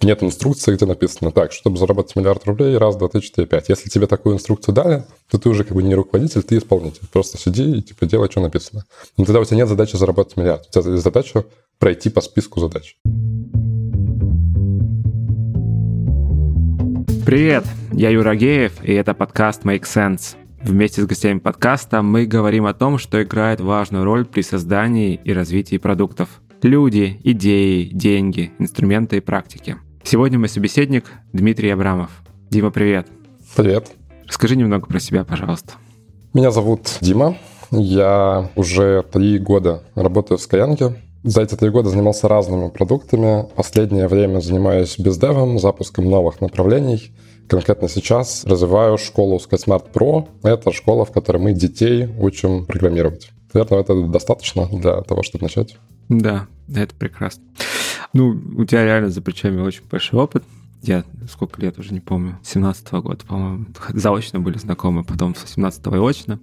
Нет инструкции, где написано так, чтобы заработать миллиард рублей, раз, два, три, четыре, пять. Если тебе такую инструкцию дали, то ты уже как бы не руководитель, ты исполнитель. Просто сиди и типа делай, что написано. Но тогда у тебя нет задачи заработать миллиард. У тебя есть задача пройти по списку задач. Привет, я Юра Геев, и это подкаст Make Sense. Вместе с гостями подкаста мы говорим о том, что играет важную роль при создании и развитии продуктов. Люди, идеи, деньги, инструменты и практики – Сегодня мой собеседник Дмитрий Абрамов. Дима, привет. Привет. Расскажи немного про себя, пожалуйста. Меня зовут Дима. Я уже три года работаю в Skyeng. За эти три года занимался разными продуктами. Последнее время занимаюсь бездевом, запуском новых направлений. Конкретно сейчас развиваю школу SkySmart Pro. Это школа, в которой мы детей учим программировать. Наверное, это достаточно для того, чтобы начать. Да, это прекрасно. Ну, у тебя реально за плечами очень большой опыт. Я сколько лет уже не помню, 17-го года, по-моему, заочно были знакомы, потом с 18-го и очно.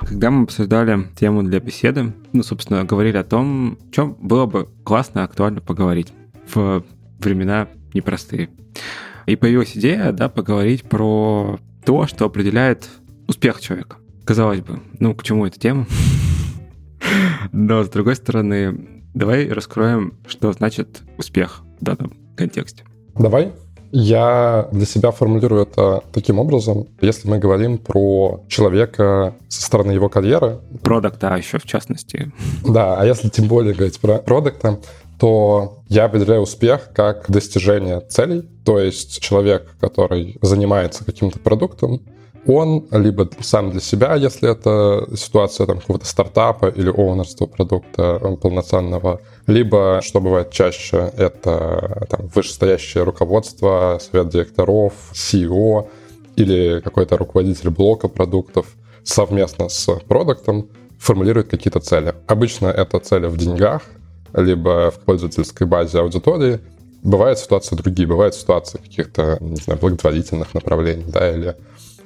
Когда мы обсуждали тему для беседы, ну, собственно, говорили о том, о чем было бы классно и актуально поговорить в времена непростые. И появилась идея, да, поговорить про то, что определяет успех человека. Казалось бы, ну, к чему эта тема? Но, с другой стороны, Давай раскроем, что значит успех в данном контексте. Давай. Я для себя формулирую это таким образом. Если мы говорим про человека со стороны его карьеры... Продукта еще в частности. Да, а если тем более говорить про продукта, то я определяю успех как достижение целей. То есть человек, который занимается каким-то продуктом, он либо сам для себя, если это ситуация там, какого-то стартапа или оунерства продукта э, полноценного, либо, что бывает чаще, это там, вышестоящее руководство, совет директоров, CEO или какой-то руководитель блока продуктов совместно с продуктом формулирует какие-то цели. Обычно это цели в деньгах, либо в пользовательской базе аудитории. Бывают ситуации другие, бывают ситуации каких-то, не знаю, благотворительных направлений, да, или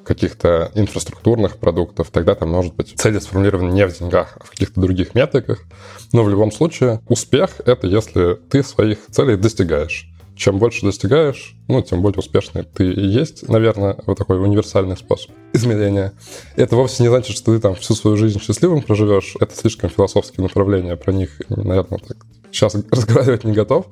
каких-то инфраструктурных продуктов, тогда там может быть цели сформулированы не в деньгах, а в каких-то других метриках. Но в любом случае успех — это если ты своих целей достигаешь. Чем больше достигаешь, ну, тем более успешный ты и есть, наверное, вот такой универсальный способ измерения. Это вовсе не значит, что ты там всю свою жизнь счастливым проживешь. Это слишком философские направления, про них, наверное, так сейчас разговаривать не готов.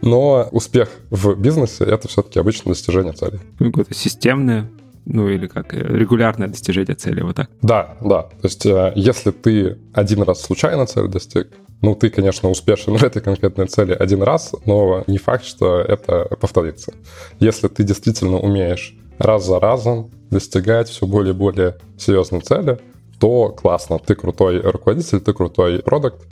Но успех в бизнесе — это все-таки обычно достижение целей. Какое-то системное ну или как, э, регулярное достижение цели, вот так? Да, да. То есть э, если ты один раз случайно цель достиг, ну, ты, конечно, успешен в этой конкретной цели один раз, но не факт, что это повторится. Если ты действительно умеешь раз за разом достигать все более и более серьезной цели, то классно. Ты крутой руководитель, ты крутой продукт,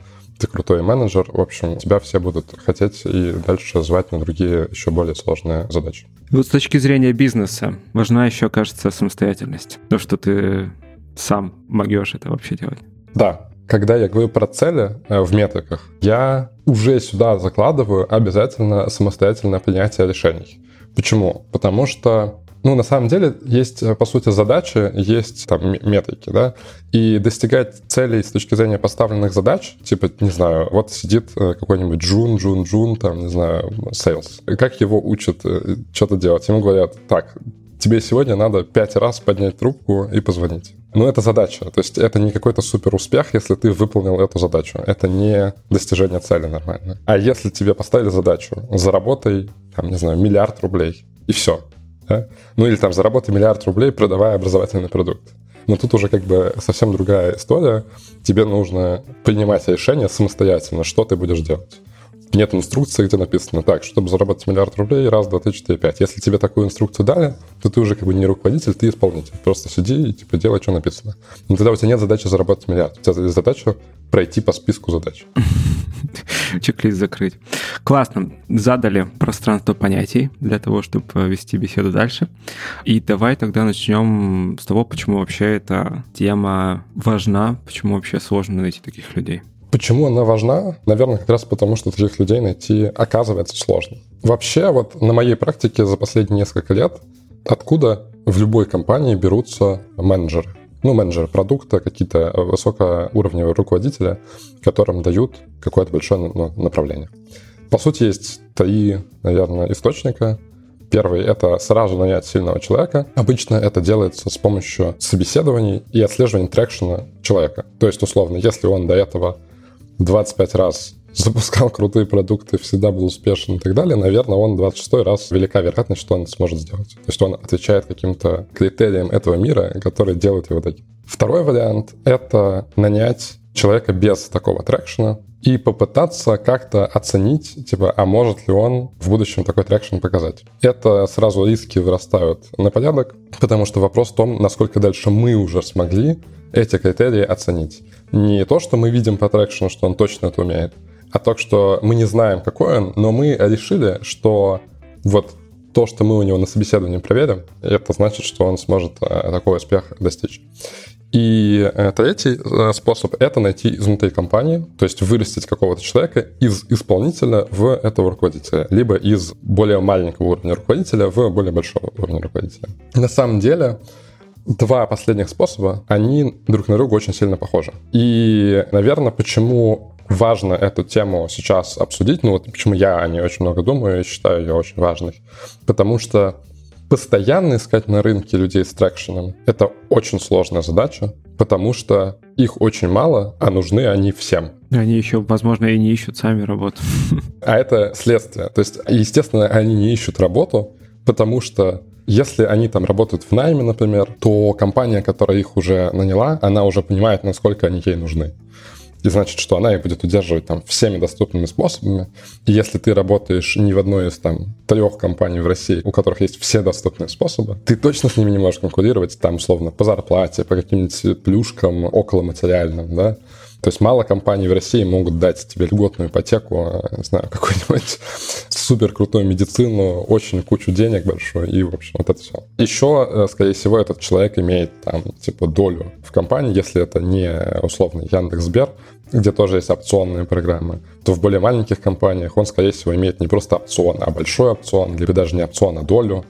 ты крутой менеджер. В общем, тебя все будут хотеть и дальше звать на другие еще более сложные задачи. Вот с точки зрения бизнеса важна еще, кажется, самостоятельность. То, что ты сам могешь это вообще делать. Да, когда я говорю про цели э, в метриках, я уже сюда закладываю обязательно самостоятельное принятие решений. Почему? Потому что ну, на самом деле, есть, э, по сути, задачи, есть там метрики, да, и достигать целей с точки зрения поставленных задач, типа, не знаю, вот сидит э, какой-нибудь Джун, Джун, Джун, там, не знаю, sales. Как его учат э, что-то делать? Ему говорят, так, тебе сегодня надо пять раз поднять трубку и позвонить. Ну, это задача. То есть это не какой-то супер успех, если ты выполнил эту задачу. Это не достижение цели нормально. А если тебе поставили задачу, заработай, там, не знаю, миллиард рублей, и все. Да? Ну или там заработай миллиард рублей, продавая образовательный продукт. Но тут уже как бы совсем другая история. Тебе нужно принимать решение самостоятельно, что ты будешь делать. Нет инструкции, где написано так, чтобы заработать миллиард рублей, раз, два, три, четыре, пять. Если тебе такую инструкцию дали, то ты уже как бы не руководитель, ты исполнитель. Просто сиди и типа делай, что написано. Но тогда у тебя нет задачи заработать миллиард. У тебя есть задача пройти по списку задач. Чек-лист закрыть. Классно. Задали пространство понятий для того, чтобы вести беседу дальше. И давай тогда начнем с того, почему вообще эта тема важна, почему вообще сложно найти таких людей. Почему она важна? Наверное, как раз потому, что таких людей найти оказывается сложно. Вообще, вот на моей практике за последние несколько лет, откуда в любой компании берутся менеджеры? Ну, менеджеры продукта, какие-то высокоуровневые руководители, которым дают какое-то большое ну, направление. По сути, есть три, наверное, источника. Первый — это сразу нанять сильного человека. Обычно это делается с помощью собеседований и отслеживания трекшена человека. То есть, условно, если он до этого 25 раз запускал крутые продукты, всегда был успешен и так далее, наверное, он 26 раз велика вероятность, что он сможет сделать. То есть он отвечает каким-то критериям этого мира, которые делают его таким. Второй вариант — это нанять человека без такого трекшена, и попытаться как-то оценить, типа, а может ли он в будущем такой traction показать. Это сразу риски вырастают на порядок, потому что вопрос в том, насколько дальше мы уже смогли эти критерии оценить. Не то, что мы видим по traction у, что он точно это умеет, а то, что мы не знаем, какой он, но мы решили, что вот то, что мы у него на собеседовании проверим, это значит, что он сможет э, такой успех достичь. И э, третий э, способ — это найти изнутри компании, то есть вырастить какого-то человека из исполнителя в этого руководителя, либо из более маленького уровня руководителя в более большого уровня руководителя. На самом деле, два последних способа, они друг на друга очень сильно похожи. И, наверное, почему важно эту тему сейчас обсудить, ну вот почему я о ней очень много думаю и считаю ее очень важной, потому что постоянно искать на рынке людей с трекшеном — это очень сложная задача, потому что их очень мало, а нужны они всем. Они еще, возможно, и не ищут сами работу. А это следствие. То есть, естественно, они не ищут работу, потому что если они там работают в найме, например, то компания, которая их уже наняла, она уже понимает, насколько они ей нужны и значит, что она их будет удерживать там всеми доступными способами. И если ты работаешь не в одной из там трех компаний в России, у которых есть все доступные способы, ты точно с ними не можешь конкурировать там, условно, по зарплате, по каким-нибудь плюшкам около материальным, да. То есть мало компаний в России могут дать тебе льготную ипотеку, а, не знаю, какую-нибудь супер крутую медицину, очень кучу денег большую и, в общем, вот это все. Еще, э, скорее всего, этот человек имеет там, типа, долю в компании, если это не, условно, Яндекс.Сбер, где тоже есть опционные программы, то в более маленьких компаниях он, скорее всего, имеет не просто опцион, а большой опцион, либо даже не опцион, а долю.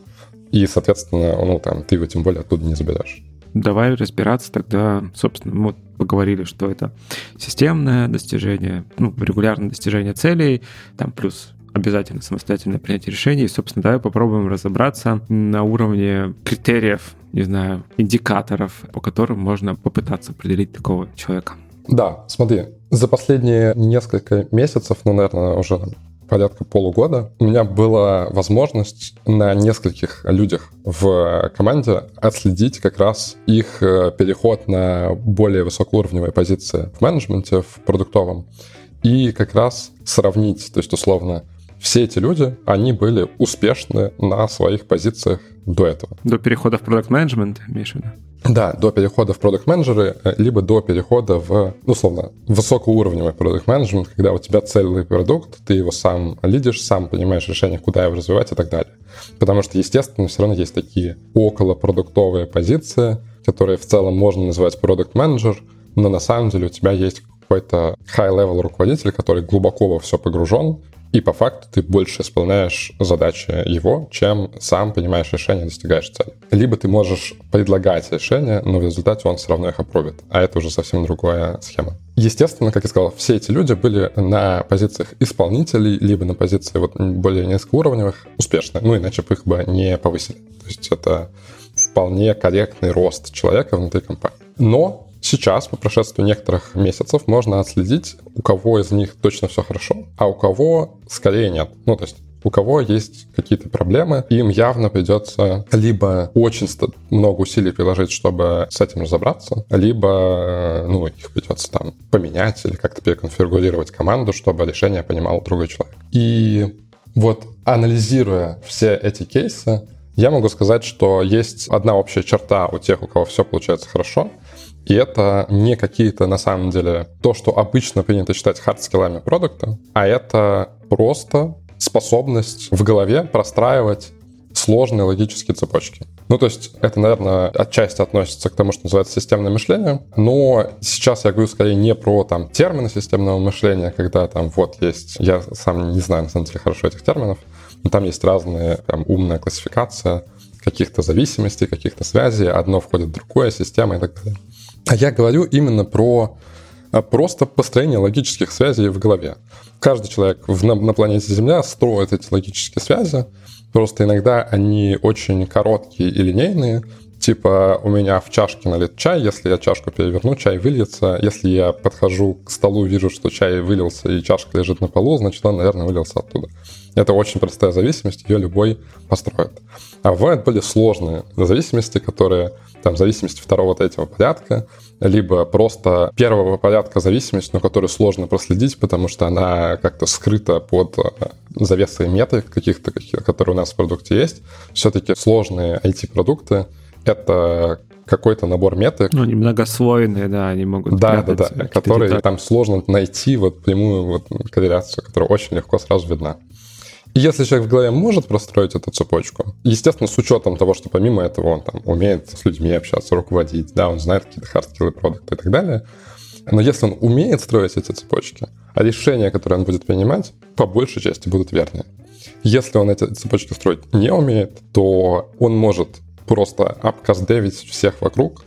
И, соответственно, ну, там, ты его тем более оттуда не заберешь. Давай разбираться тогда, собственно, мы поговорили, что это системное достижение, ну, регулярное достижение целей, там плюс обязательно самостоятельное принятие решений. И, собственно, давай попробуем разобраться на уровне критериев, не знаю, индикаторов, по которым можно попытаться определить такого человека. Да, смотри, за последние несколько месяцев, ну, наверное, уже порядка полугода. У меня была возможность на нескольких людях в команде отследить как раз их э, переход на более высокоуровневые позиции в менеджменте, в продуктовом, и как раз сравнить, то есть условно, все эти люди, они были успешны на своих позициях до этого. До перехода в продукт менеджмент имеешь в виду? Да, до перехода в продукт менеджеры э, либо до перехода в, ну, условно, высокоуровневый продукт менеджмент когда у тебя целый продукт, ты его сам лидишь, сам понимаешь решение, куда его развивать и так далее. Потому что, естественно, все равно есть такие около продуктовые позиции, которые в целом можно называть продукт менеджер но на самом деле у тебя есть какой-то high-level руководитель, который глубоко во все погружен, и по факту ты больше исполняешь задачи его, чем сам понимаешь решение, достигаешь цели. Либо ты можешь предлагать решения, но в результате он все равно их опробит. А это уже совсем другая схема. Естественно, как я сказал, все эти люди были на позициях исполнителей, либо на позиции вот более низкоуровневых успешны. Ну, иначе бы их бы не повысили. То есть это вполне корректный рост человека внутри компании. Но Сейчас, по прошествии некоторых месяцев, можно отследить, у кого из них точно все хорошо, а у кого скорее нет. Ну, то есть у кого есть какие-то проблемы, им явно придется либо очень много усилий приложить, чтобы с этим разобраться, либо э, ну, их придется там поменять или как-то переконфигурировать команду, чтобы решение понимал другой человек. И вот анализируя все эти кейсы, я могу сказать, что есть одна общая черта у тех, у кого все получается хорошо, и это не какие-то, на самом деле, то, что обычно принято считать хардскиллами продукта, а это просто способность в голове простраивать сложные логические цепочки. Ну, то есть это, наверное, отчасти относится к тому, что называется системное мышление, но сейчас я говорю скорее не про там термины системного мышления, когда там вот есть, я сам не знаю на самом деле хорошо этих терминов, но там есть разные, там умная классификация каких-то зависимостей, каких-то связей, одно входит в другое, система и так далее. А я говорю именно про а, просто построение логических связей в голове. Каждый человек в, на, на планете Земля строит эти логические связи, просто иногда они очень короткие и линейные, Типа у меня в чашке налит чай, если я чашку переверну, чай выльется. Если я подхожу к столу, вижу, что чай вылился и чашка лежит на полу, значит он, наверное, вылился оттуда. Это очень простая зависимость, ее любой построит. А бывают более сложные зависимости, которые там зависимость второго, третьего порядка, либо просто первого порядка зависимость, но которую сложно проследить, потому что она как-то скрыта под э, завесой меты каких-то, которые у нас в продукте есть. Все-таки сложные IT-продукты это какой-то набор меток. Ну, они многослойные, да, они могут Да, да, да, которые детали. там сложно найти вот прямую вот корреляцию, которая очень легко сразу видна. И если человек в голове может простроить эту цепочку, естественно, с учетом того, что помимо этого он там умеет с людьми общаться, руководить, да, он знает какие-то хардскиллы продукта и так далее, но если он умеет строить эти цепочки, а решения, которые он будет принимать, по большей части будут вернее. Если он эти цепочки строить не умеет, то он может просто обкастдевить всех вокруг,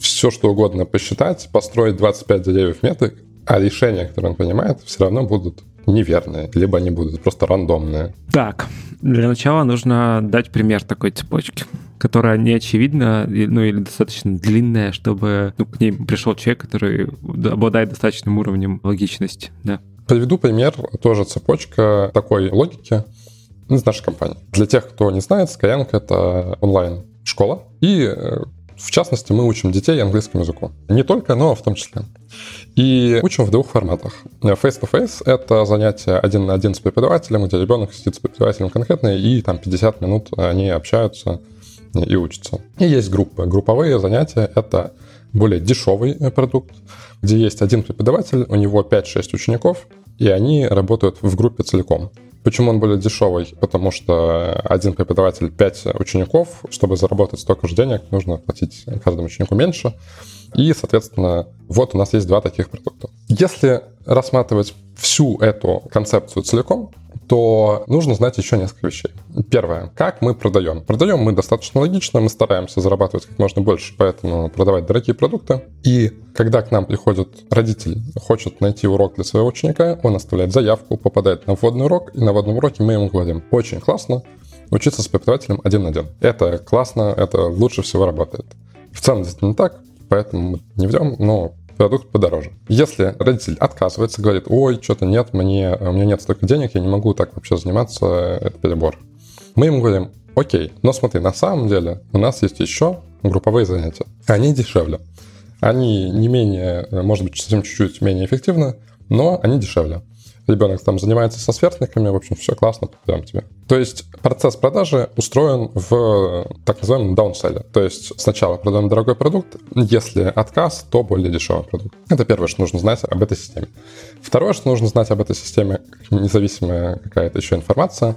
все что угодно посчитать, построить 25 деревьев метрик, а решения, которые он принимает, все равно будут неверные, либо они будут просто рандомные. Так, для начала нужно дать пример такой цепочки, которая не очевидна, ну или достаточно длинная, чтобы ну, к ней пришел человек, который обладает достаточным уровнем логичности. Да. Приведу пример, тоже цепочка такой логики из нашей компании. Для тех, кто не знает, Skyeng — это онлайн школа. И э, в частности, мы учим детей английскому языку. Не только, но в том числе. И учим в двух форматах. Face-to-face — это занятие один на один с преподавателем, где ребенок сидит с преподавателем конкретно, и там 50 минут они общаются и учатся. И есть группы. Групповые занятия — это более дешевый продукт, где есть один преподаватель, у него 5-6 учеников, и они работают в группе целиком. Почему он более дешевый? Потому что один преподаватель 5 учеников, чтобы заработать столько же денег, нужно платить каждому ученику меньше. И, соответственно, вот у нас есть два таких продукта. Если рассматривать всю эту концепцию целиком, то нужно знать еще несколько вещей. Первое. Как мы продаем? Продаем мы достаточно логично, мы стараемся зарабатывать как можно больше, поэтому продавать дорогие продукты. И когда к нам приходит родитель, хочет найти урок для своего ученика, он оставляет заявку, попадает на вводный урок, и на вводном уроке мы ему говорим, очень классно, учиться с преподавателем один на один. Это классно, это лучше всего работает. В целом действительно так, поэтому мы не ведем, но продукт подороже. Если родитель отказывается, говорит, ой, что-то нет, мне, у меня нет столько денег, я не могу так вообще заниматься, это перебор. Мы ему говорим, окей, но смотри, на самом деле у нас есть еще групповые занятия. Они дешевле. Они не менее, может быть, совсем чуть-чуть менее эффективны, но они дешевле ребенок там занимается со сверстниками, в общем, все классно, прям тебе. То есть процесс продажи устроен в так называемом даунселле. То есть сначала продаем дорогой продукт, если отказ, то более дешевый продукт. Это первое, что нужно знать об этой системе. Второе, что нужно знать об этой системе, независимая какая-то еще информация,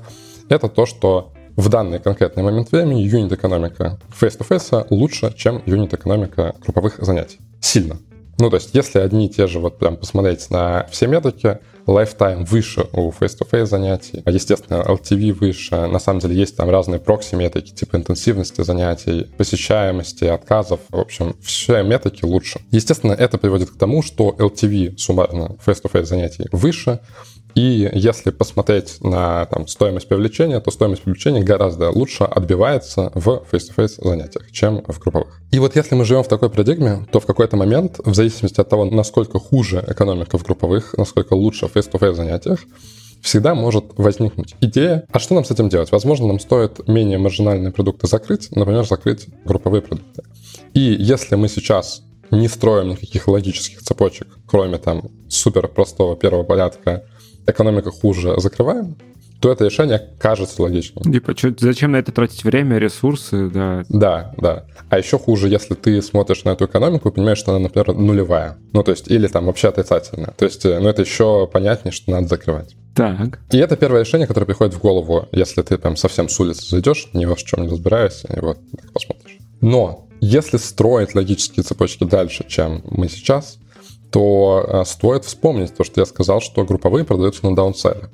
это то, что в данный конкретный момент времени юнит-экономика face-to-face лучше, чем юнит-экономика групповых занятий. Сильно. Ну, то есть, если одни и те же, вот прям посмотреть на все метрики, lifetime выше у face-to-face занятий, естественно, LTV выше, на самом деле есть там разные прокси-метрики, типа интенсивности занятий, посещаемости, отказов, в общем, все метрики лучше. Естественно, это приводит к тому, что LTV суммарно face-to-face занятий выше, и если посмотреть на там, стоимость привлечения, то стоимость привлечения гораздо лучше отбивается в face-to-face занятиях, чем в групповых. И вот если мы живем в такой парадигме, то в какой-то момент, в зависимости от того, насколько хуже экономика в групповых, насколько лучше в face-to-face занятиях, всегда может возникнуть идея, а что нам с этим делать? Возможно, нам стоит менее маржинальные продукты закрыть, например, закрыть групповые продукты. И если мы сейчас не строим никаких логических цепочек, кроме там супер простого первого порядка экономика хуже, закрываем, то это решение кажется логичным. Типа, что, зачем на это тратить время, ресурсы, да? Да, да. А еще хуже, если ты смотришь на эту экономику и понимаешь, что она, например, нулевая. Ну, то есть, или там вообще отрицательная. То есть, э, ну, это еще понятнее, что надо закрывать. Так. И это первое решение, которое приходит в голову, если ты прям совсем с улицы зайдешь, ни во чем не разбираешься, и вот так посмотришь. Но если строить логические цепочки дальше, чем мы сейчас, то э, стоит вспомнить то, что я сказал, что групповые продаются на даунселе.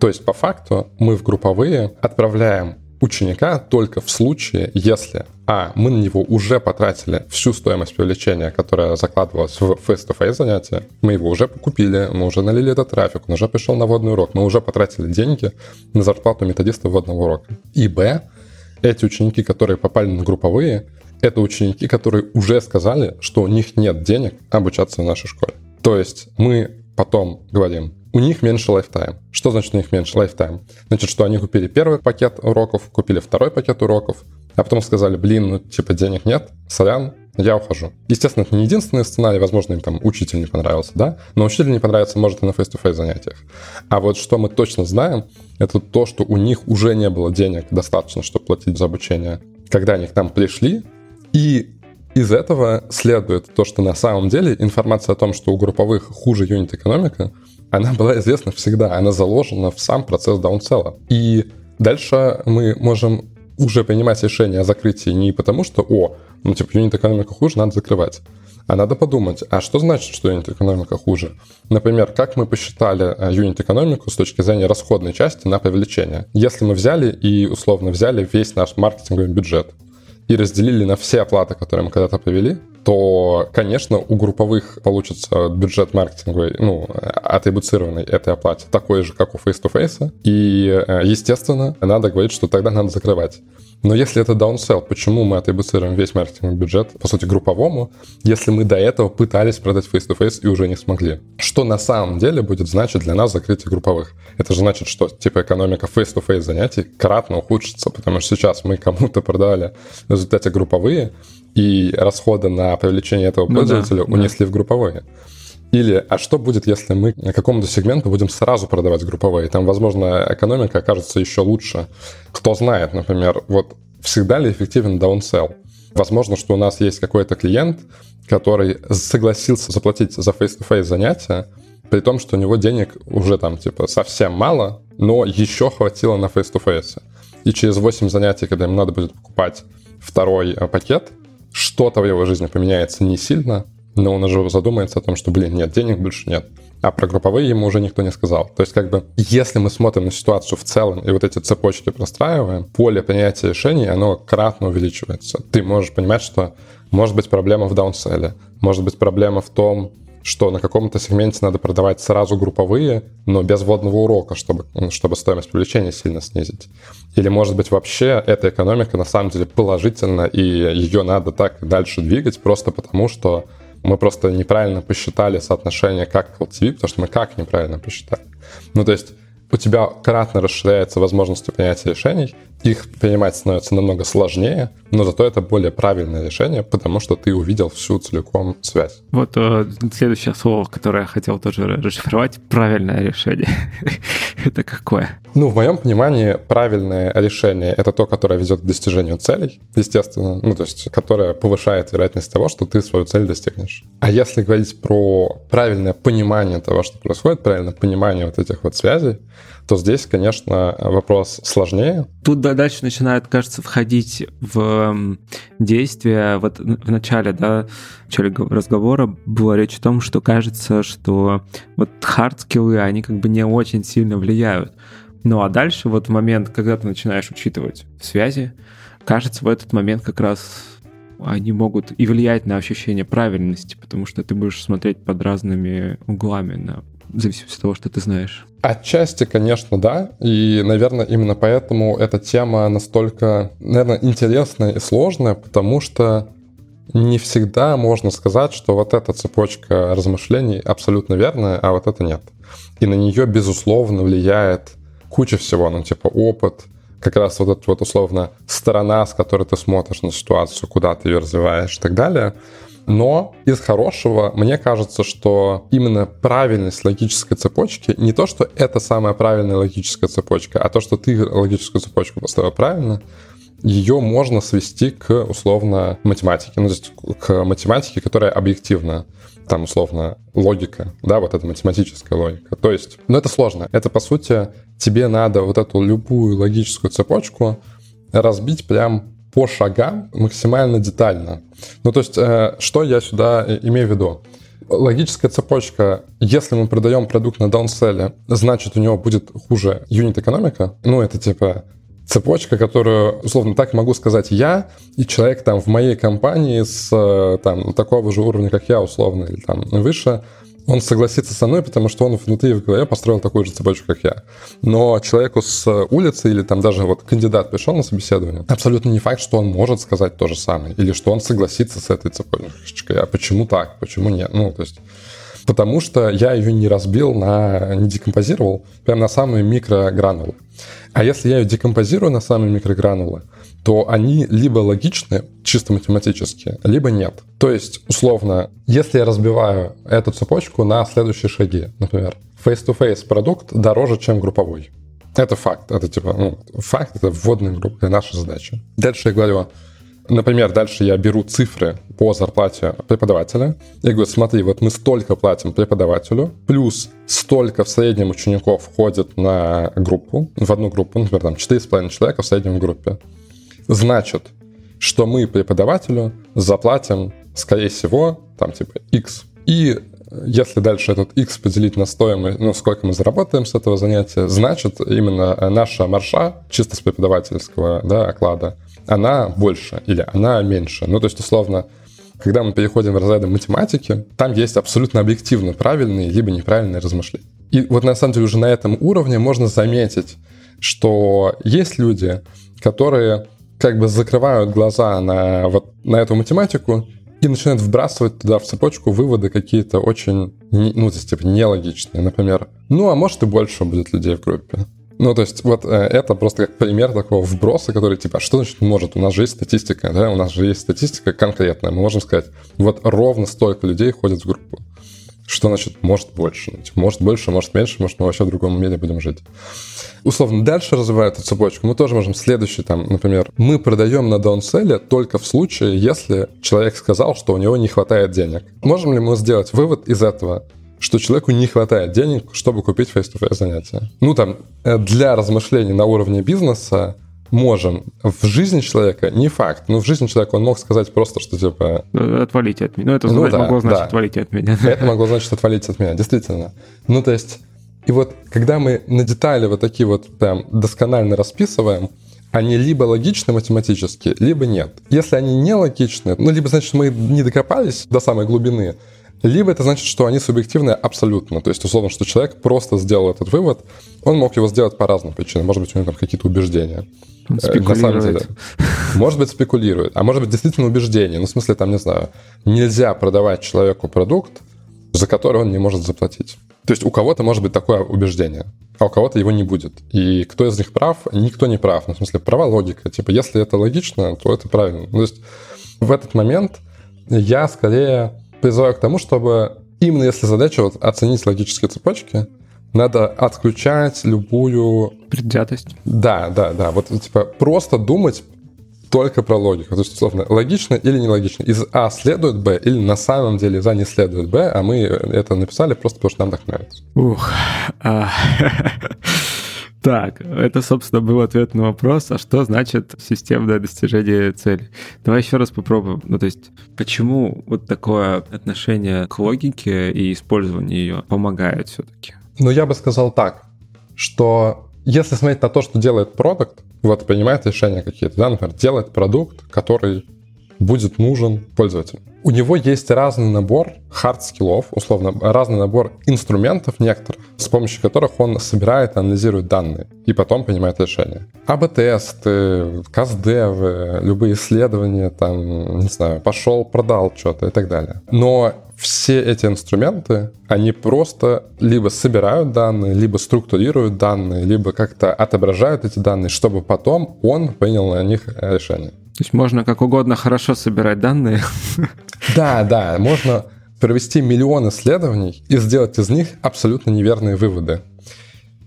То есть, по факту, мы в групповые отправляем ученика только в случае, если а, мы на него уже потратили всю стоимость привлечения, которая закладывалась в face-to-face занятия, мы его уже покупили, мы уже налили этот трафик, он уже пришел на водный урок, мы уже потратили деньги на зарплату методиста вводного урока. И б, эти ученики, которые попали на групповые, это ученики, которые уже сказали, что у них нет денег обучаться в нашей школе. То есть мы потом говорим, у них меньше lifetime. Что значит у них меньше lifetime? Значит, что они купили первый пакет уроков, купили второй пакет уроков, а потом сказали, блин, ну типа денег нет, сорян, я ухожу. Естественно, это не единственный сценарий, возможно, им там учитель не понравился, да, но учитель не понравится, может, и на face-to-face занятиях. А вот что мы точно знаем, это то, что у них уже не было денег достаточно, чтобы платить за обучение, когда они к нам пришли, и из этого следует то, что на самом деле информация о том, что у групповых хуже юнит-экономика, она была известна всегда, она заложена в сам процесс даунселла. И дальше мы можем уже принимать решение о закрытии не потому, что, о, ну, типа, юнит-экономика хуже, надо закрывать. А надо подумать, а что значит, что юнит-экономика хуже? Например, как мы посчитали э, юнит-экономику с точки зрения расходной части на привлечение? Если мы взяли и условно взяли весь наш маркетинговый бюджет и разделили на все оплаты, которые мы когда-то провели, то, конечно, у групповых получится бюджет маркетинговый, ну, атрибуцированный этой оплате, такой же, как у face-to-face. И, э, естественно, надо говорить, что тогда надо закрывать. Но если это даунсел, почему мы атрибуцируем весь маркетинговый бюджет, по сути, групповому, если мы до этого пытались продать face-to-face и уже не смогли? Что на самом деле будет значить для нас закрытие групповых? Это же значит, что типа экономика face-to-face занятий кратно ухудшится, потому что сейчас мы кому-то продали в результате групповые, и расходы на привлечение этого пользователя ну, да, унесли да. в групповые. Или, а что будет, если мы какому-то сегменту будем сразу продавать групповые? Там, возможно, экономика окажется еще лучше. Кто знает, например, вот всегда ли эффективен даунсell? Возможно, что у нас есть какой-то клиент, который согласился заплатить за face-to-face занятия, при том, что у него денег уже там, типа, совсем мало, но еще хватило на face-to-face. И через 8 занятий, когда ему надо будет покупать второй э, пакет, что-то в его жизни поменяется не сильно, но он уже задумается о том, что, блин, нет, денег больше нет. А про групповые ему уже никто не сказал. То есть, как бы, если мы смотрим на ситуацию в целом и вот эти цепочки простраиваем, поле принятия решений, оно кратно увеличивается. Ты можешь понимать, что может быть проблема в даунселе, может быть проблема в том, что на каком-то сегменте надо продавать сразу групповые, но без вводного урока, чтобы, чтобы стоимость привлечения сильно снизить. Или, может быть, вообще эта экономика на самом деле положительна, и ее надо так дальше двигать просто потому, что мы просто неправильно посчитали соотношение как LTV, потому что мы как неправильно посчитали. Ну, то есть у тебя кратно расширяются возможности принятия решений, их принимать становится намного сложнее, но зато это более правильное решение, потому что ты увидел всю целиком связь. Вот э, следующее слово, которое я хотел тоже расшифровать, правильное решение. это какое? Ну, в моем понимании, правильное решение — это то, которое ведет к достижению целей, естественно, ну, то есть, которое повышает вероятность того, что ты свою цель достигнешь. А если говорить про правильное понимание того, что происходит, правильное понимание вот этих вот связей, то здесь, конечно, вопрос сложнее. Тут дальше начинает, кажется, входить в действие. Вот в начале, да, в начале разговора была речь о том, что кажется, что вот хард-скиллы, они как бы не очень сильно влияют. Ну а дальше вот в момент, когда ты начинаешь учитывать связи, кажется, в этот момент как раз они могут и влиять на ощущение правильности, потому что ты будешь смотреть под разными углами на в зависимости от того, что ты знаешь. Отчасти, конечно, да. И, наверное, именно поэтому эта тема настолько, наверное, интересная и сложная, потому что не всегда можно сказать, что вот эта цепочка размышлений абсолютно верная, а вот это нет. И на нее, безусловно, влияет куча всего, ну, типа опыт, как раз вот эта вот условно сторона, с которой ты смотришь на ситуацию, куда ты ее развиваешь и так далее. Но из хорошего, мне кажется, что именно правильность логической цепочки, не то, что это самая правильная логическая цепочка, а то, что ты логическую цепочку поставил правильно, ее можно свести к условно математике, ну, то есть к математике, которая объективна там условно логика, да, вот эта математическая логика. То есть, ну это сложно. Это, по сути, тебе надо вот эту любую логическую цепочку разбить прям по шагам максимально детально. Ну, то есть, э, что я сюда имею в виду? Логическая цепочка, если мы продаем продукт на даунселле, значит, у него будет хуже юнит-экономика. Ну, это типа цепочка, которую, условно, так могу сказать я, и человек там в моей компании с э, там такого же уровня, как я, условно, или там выше, он согласится со мной, потому что он внутри в голове построил такую же цепочку, как я. Но человеку с улицы или там даже вот кандидат пришел на собеседование, абсолютно не факт, что он может сказать то же самое, или что он согласится с этой цепочкой. А почему так? Почему нет? Ну, то есть потому что я ее не разбил на, не декомпозировал, прям на самые микрогранулы. А если я ее декомпозирую на самые микрогранулы, то они либо логичны, чисто математически, либо нет. То есть, условно, если я разбиваю эту цепочку на следующие шаги, например, face-to-face продукт дороже, чем групповой. Это факт. Это типа, ну, факт, это вводная группа для нашей задачи. Дальше я говорю, Например, дальше я беру цифры по зарплате преподавателя. Я говорю, смотри, вот мы столько платим преподавателю, плюс столько в среднем учеников входит на группу, в одну группу, например, там 4,5 человека в среднем в группе. Значит, что мы преподавателю заплатим, скорее всего, там типа X. И если дальше этот X поделить на стоимость, ну, сколько мы заработаем с этого занятия, значит, именно наша марша, чисто с преподавательского да, оклада, она больше или она меньше. Ну, то есть, условно, когда мы переходим в разряды математики, там есть абсолютно объективно правильные либо неправильные размышления. И вот на самом деле уже на этом уровне можно заметить, что есть люди, которые как бы закрывают глаза на, вот, на эту математику и начинают вбрасывать туда в цепочку выводы какие-то очень, ну, то есть, типа, нелогичные. Например, ну, а может и больше будет людей в группе. Ну, то есть вот э, это просто как пример такого вброса, который типа, а что значит может? У нас же есть статистика, да, у нас же есть статистика конкретная. Мы можем сказать, вот ровно столько людей ходят в группу. Что значит может больше? Ну, типа, может больше, может меньше, может мы вообще в другом мире будем жить. Условно, дальше развивая эту цепочку, мы тоже можем следующий, там, например, мы продаем на даунселе только в случае, если человек сказал, что у него не хватает денег. Можем ли мы сделать вывод из этого? Что человеку не хватает денег, чтобы купить face-to-face занятия. Ну, там, э, для размышлений на уровне бизнеса можем. В жизни человека не факт. Но в жизни человека он мог сказать просто, что типа... Ну, отвалите от меня. Ну, это ну, да, могло значить да. отвалите от меня. Это могло значить отвалите от меня, действительно. Ну, то есть... И вот, когда мы на детали вот такие вот прям досконально расписываем, они либо логичны математически, либо нет. Если они не логичны, ну, либо, значит, мы не докопались до самой глубины, либо это значит, что они субъективны абсолютно. То есть, условно, что человек просто сделал этот вывод, он мог его сделать по разным причинам. Может быть, у него там какие-то убеждения. Э, На самом деле. Может быть, спекулирует. А может быть, действительно убеждение. Ну, в смысле, там, не знаю, нельзя продавать человеку продукт, за который он не может заплатить. То есть у кого-то может быть такое убеждение, а у кого-то его не будет. И кто из них прав? Никто не прав. Ну, в смысле, права логика. Типа, если это логично, то это правильно. Ну, то есть в этот момент я скорее призываю к тому, чтобы именно если задача вот, оценить логические цепочки, надо отключать любую... Предвзятость. Да, да, да. Вот типа просто думать только про логику. То есть, условно, логично или нелогично. Из А следует Б, или на самом деле из А не следует Б, а мы это написали просто потому, что нам так нравится. Ух. Так, это, собственно, был ответ на вопрос, а что значит системное достижение цели? Давай еще раз попробуем. Ну, то есть, почему вот такое отношение к логике и использование ее помогает все-таки? Ну, я бы сказал так, что если смотреть на то, что делает продукт, вот принимает решения какие-то, да, например, делает продукт, который будет нужен пользователю. У него есть разный набор хард-скиллов, условно, разный набор инструментов некоторых, с помощью которых он собирает и анализирует данные и потом принимает решения. АБ-тесты, кастдевы, любые исследования, там, не знаю, пошел, продал что-то и так далее. Но все эти инструменты, они просто либо собирают данные, либо структурируют данные, либо как-то отображают эти данные, чтобы потом он принял на них решение. То есть можно как угодно хорошо собирать данные. Да, да, можно провести миллион исследований и сделать из них абсолютно неверные выводы.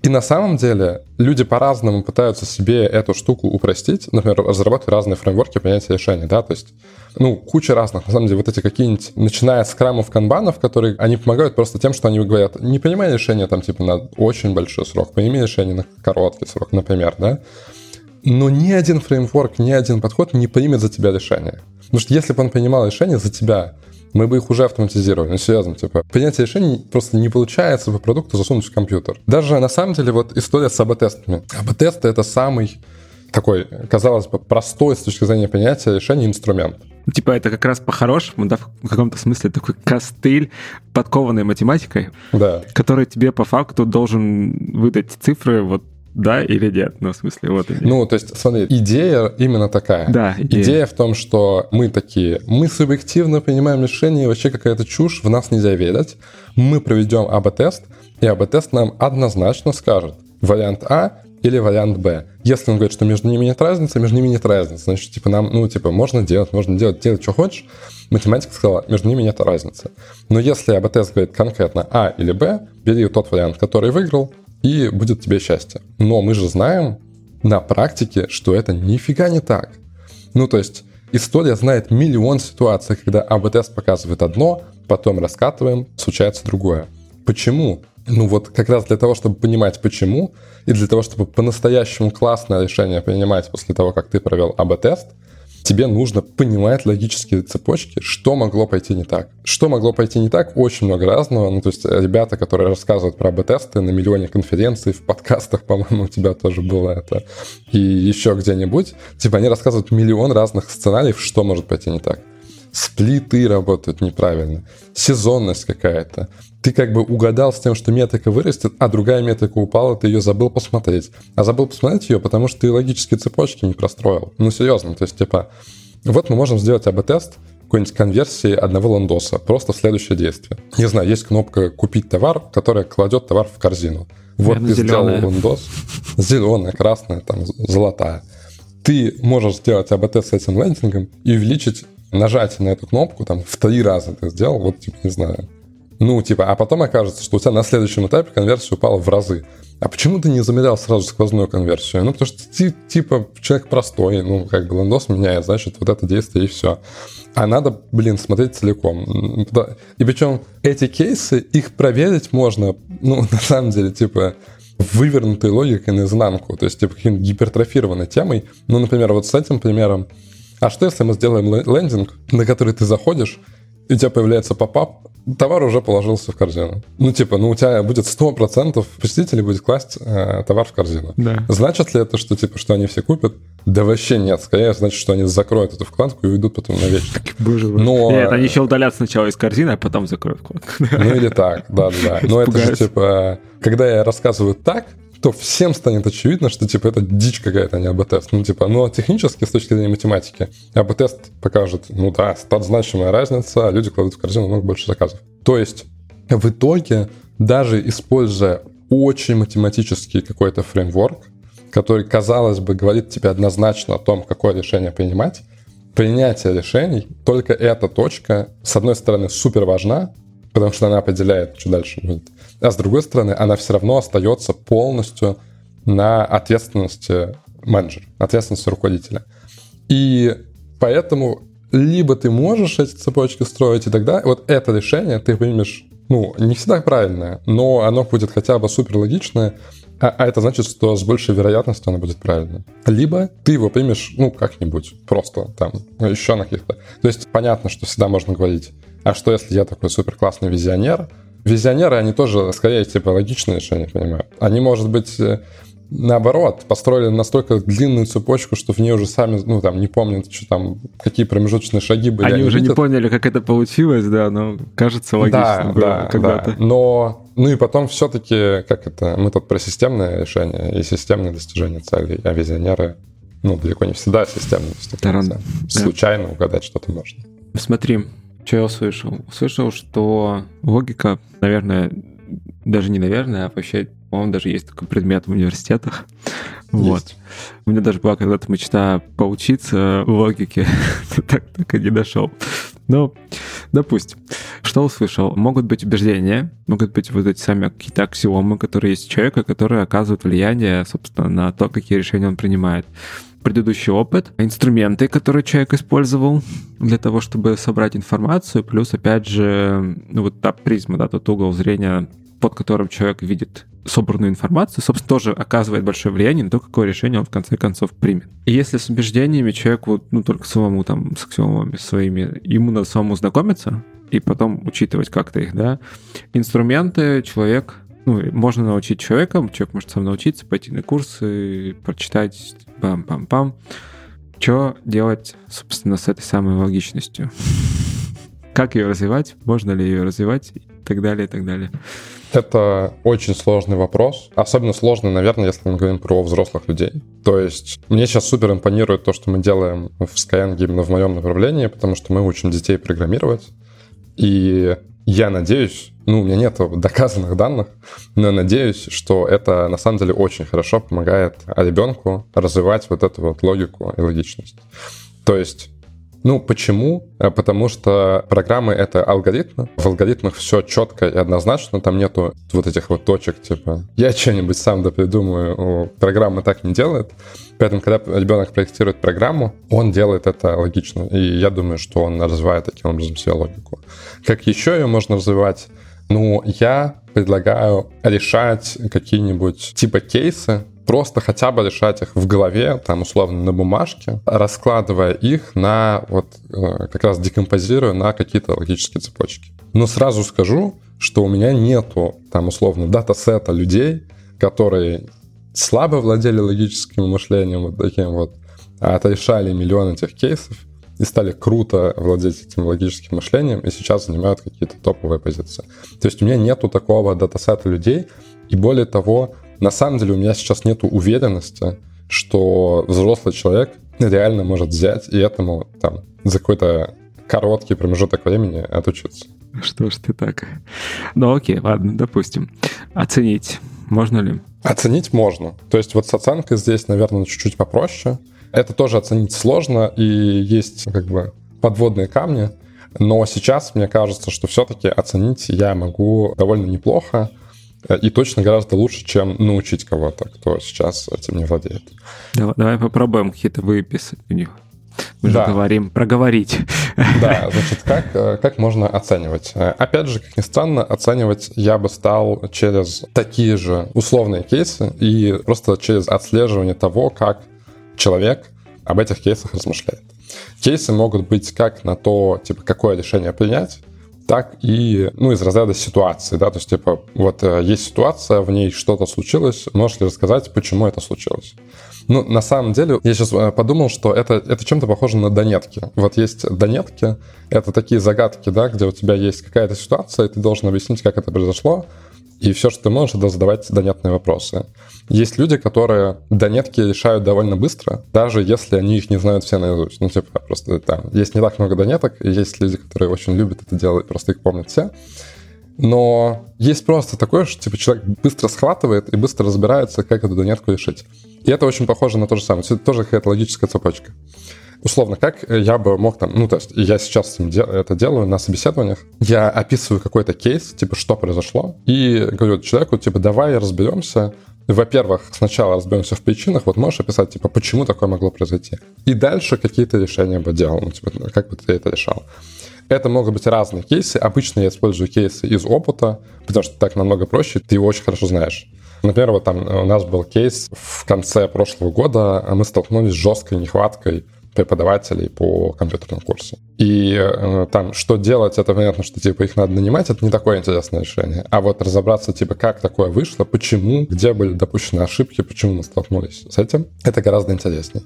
И на самом деле люди по-разному пытаются себе эту штуку упростить, например, разрабатывать разные фреймворки принятия решений, да, то есть, ну, куча разных, на самом деле, вот эти какие-нибудь, начиная с крамов, канбанов, которые, они помогают просто тем, что они говорят, не принимай решение там, типа, на очень большой срок, прими решение на короткий срок, например, да, но ни один фреймворк, ни один подход не примет за тебя решение. Потому что если бы он принимал решение за тебя, мы бы их уже автоматизировали. Ну, серьезно, типа, принятие решений просто не получается по продукту засунуть в компьютер. Даже на самом деле вот история с АБ-тестами. АБ-тесты — это самый такой, казалось бы, простой с точки зрения понятия решения инструмент. Типа это как раз по-хорошему, да, в каком-то смысле такой костыль, подкованный математикой, да. который тебе по факту должен выдать цифры вот да или нет? Ну, в смысле, вот идея. Ну, то есть, смотри, идея именно такая. Да, идея. идея в том, что мы такие, мы субъективно принимаем решение, вообще какая-то чушь, в нас нельзя верить. Мы проведем АБ-тест, и АБ-тест нам однозначно скажет, вариант А или вариант Б. Если он говорит, что между ними нет разницы, между ними нет разницы. Значит, типа, нам, ну, типа, можно делать, можно делать, делать, что хочешь. Математика сказала, между ними нет разницы. Но если АБ-тест говорит конкретно А или Б, бери тот вариант, который выиграл, и будет тебе счастье. Но мы же знаем на практике, что это нифига не так. Ну, то есть история знает миллион ситуаций, когда АБ-тест показывает одно, потом раскатываем, случается другое. Почему? Ну вот как раз для того, чтобы понимать почему, и для того, чтобы по-настоящему классное решение принимать после того, как ты провел АБ-тест, тебе нужно понимать логические цепочки, что могло пойти не так. Что могло пойти не так? Очень много разного. Ну, то есть ребята, которые рассказывают про АБ-тесты на миллионе конференций, в подкастах, по-моему, у тебя тоже было это, и еще где-нибудь, типа они рассказывают миллион разных сценариев, что может пойти не так сплиты работают неправильно, сезонность какая-то, ты как бы угадал с тем, что метрика вырастет, а другая метрика упала, ты ее забыл посмотреть. А забыл посмотреть ее, потому что ты логические цепочки не простроил. Ну, серьезно, то есть, типа, вот мы можем сделать АБ-тест, какой-нибудь конверсии одного лендоса. Просто следующее действие. Не знаю, есть кнопка «Купить товар», которая кладет товар в корзину. Вот Наверное, ты зеленая. сделал лендос. Зеленая, красная, там, золотая. Ты можешь сделать АБ-тест с этим лендингом и увеличить нажатие на эту кнопку там в три раза ты сделал, вот, типа, не знаю, ну, типа, а потом окажется, что у тебя на следующем этапе конверсия упала в разы. А почему ты не замерял сразу сквозную конверсию? Ну, потому что ты, типа, человек простой, ну, как бы лендос меняет, значит, вот это действие и все. А надо, блин, смотреть целиком. И причем эти кейсы, их проверить можно, ну, на самом деле, типа, вывернутой логикой наизнанку, то есть, типа, какой-нибудь гипертрофированной темой. Ну, например, вот с этим примером, а что если мы сделаем лендинг, на который ты заходишь, и у тебя появляется попап, товар уже положился в корзину. Ну, типа, ну, у тебя будет 100% посетителей будет класть э, товар в корзину. Да. Значит ли это, что, типа, что они все купят? Да вообще нет. Скорее, значит, что они закроют эту вкладку и уйдут потом на навечно. Боже мой. Но... Нет, они еще удалят сначала из корзины, а потом закроют вкладку. Ну, или так, да-да. Но это же, типа, когда я рассказываю так, то всем станет очевидно, что, типа, это дичь какая-то, а не АБ-тест. Ну, типа, но технически, с точки зрения математики, АБ-тест покажет, ну да, стат значимая разница, а люди кладут в корзину много больше заказов. То есть, в итоге, даже используя очень математический какой-то фреймворк, который, казалось бы, говорит тебе однозначно о том, какое решение принимать, принятие решений, только эта точка, с одной стороны, супер важна, потому что она определяет, что дальше будет. А с другой стороны, она все равно остается полностью на ответственности менеджера, ответственности руководителя. И поэтому либо ты можешь эти цепочки строить, и тогда вот это решение ты примешь, ну, не всегда правильное, но оно будет хотя бы супер логичное, а, а это значит, что с большей вероятностью оно будет правильно. Либо ты его примешь, ну, как-нибудь, просто там, еще на каких-то. То есть понятно, что всегда можно говорить, а что если я такой супер классный визионер? Визионеры, они тоже, скорее, типа, логичные решения понимают. Они, может быть, э, наоборот, построили настолько длинную цепочку, что в ней уже сами, ну, там, не помнят, что там, какие промежуточные шаги были. Они, они уже видят. не поняли, как это получилось, да, но кажется логично да, да, когда-то. Да. Но, ну и потом все-таки, как это, мы тут про системное решение и системное достижение целей, а визионеры, ну, далеко не всегда системные достижения. Случайно угадать что-то можно. Смотри, что я услышал? Услышал, что логика, наверное, даже не наверное, а вообще, по-моему, даже есть такой предмет в университетах. Есть. Вот. У меня даже была когда-то мечта поучиться логике, так, так и не дошел. Но, допустим, что услышал? Могут быть убеждения, могут быть вот эти сами какие-то аксиомы, которые есть у человека, которые оказывают влияние, собственно, на то, какие решения он принимает предыдущий опыт, инструменты, которые человек использовал для того, чтобы собрать информацию, плюс, опять же, ну, вот та призма, да, тот угол зрения, под которым человек видит собранную информацию, собственно, тоже оказывает большое влияние на то, какое решение он в конце концов примет. И если с убеждениями человеку, ну, только самому там, с аксиомами своими, ему надо самому знакомиться и потом учитывать как-то их, да, инструменты человек ну, можно научить человека, человек может сам научиться, пойти на курсы, прочитать, пам-пам-пам. Что делать, собственно, с этой самой логичностью? Как ее развивать? Можно ли ее развивать? И так далее, и так далее. Это очень сложный вопрос. Особенно сложный, наверное, если мы говорим про взрослых людей. То есть мне сейчас супер импонирует то, что мы делаем в Skyeng именно в моем направлении, потому что мы учим детей программировать. И я надеюсь, ну, у меня нет доказанных данных, но я надеюсь, что это на самом деле очень хорошо помогает ребенку развивать вот эту вот логику и логичность. То есть ну, почему? Э, потому что программы — это алгоритмы. В алгоритмах все четко и однозначно. Там нету вот этих вот точек, типа, я что-нибудь сам да придумаю. Программа так не делает. Поэтому, когда ребенок проектирует программу, он делает это логично. И я думаю, что он развивает таким образом свою логику. Как еще ее можно развивать? Ну, я предлагаю решать какие-нибудь типа кейсы, просто хотя бы решать их в голове, там, условно, на бумажке, раскладывая их на, вот, э, как раз декомпозируя на какие-то логические цепочки. Но сразу скажу, что у меня нету, там, условно, датасета людей, которые слабо владели логическим мышлением, вот таким вот, а отрешали миллион этих кейсов и стали круто владеть этим логическим мышлением, и сейчас занимают какие-то топовые позиции. То есть у меня нету такого датасета людей, и более того, на самом деле у меня сейчас нет уверенности, что взрослый человек реально может взять и этому там за какой-то короткий промежуток времени отучиться. Что ж ты так? Ну окей, ладно, допустим. Оценить можно ли? Оценить можно. То есть вот с оценкой здесь, наверное, чуть-чуть попроще. Это тоже оценить сложно, и есть как бы подводные камни. Но сейчас мне кажется, что все-таки оценить я могу довольно неплохо. И точно гораздо лучше, чем научить кого-то, кто сейчас этим не владеет. Давай, давай попробуем какие-то выписать у них. Мы да. же говорим проговорить. Да, значит, как, э, как можно оценивать? Э, опять же, как ни странно, оценивать я бы стал через такие же условные кейсы и просто через отслеживание того, как человек об этих кейсах размышляет. Кейсы могут быть как на то, типа, какое решение принять, так и, ну, из разряда ситуации, да, то есть, типа, вот э, есть ситуация, в ней что-то случилось, можешь ли рассказать, почему это случилось? Ну, на самом деле, я сейчас э, подумал, что это, это чем-то похоже на донетки. Вот есть донетки, это такие загадки, да, где у тебя есть какая-то ситуация, и ты должен объяснить, как это произошло, и все, что ты можешь, это задавать донятные вопросы. Есть люди, которые донетки решают довольно быстро, даже если они их не знают все наизусть. Ну, типа, просто там есть не так много донеток, и есть люди, которые очень любят это делать, просто их помнят все. Но есть просто такое, что типа человек быстро схватывает и быстро разбирается, как эту донетку решить. И это очень похоже на то же самое. Это тоже какая-то логическая цепочка условно, как я бы мог там, ну, то есть я сейчас это делаю на собеседованиях, я описываю какой-то кейс, типа, что произошло, и говорю человеку, типа, давай разберемся, во-первых, сначала разберемся в причинах, вот можешь описать, типа, почему такое могло произойти. И дальше какие-то решения бы делал, ну, типа, как бы ты это решал. Это могут быть разные кейсы. Обычно я использую кейсы из опыта, потому что так намного проще, ты его очень хорошо знаешь. Например, вот там у нас был кейс в конце прошлого года, мы столкнулись с жесткой нехваткой преподавателей по компьютерному курсу. И э, там, что делать, это понятно, что типа их надо нанимать, это не такое интересное решение. А вот разобраться, типа, как такое вышло, почему, где были допущены ошибки, почему мы столкнулись с этим, это гораздо интереснее.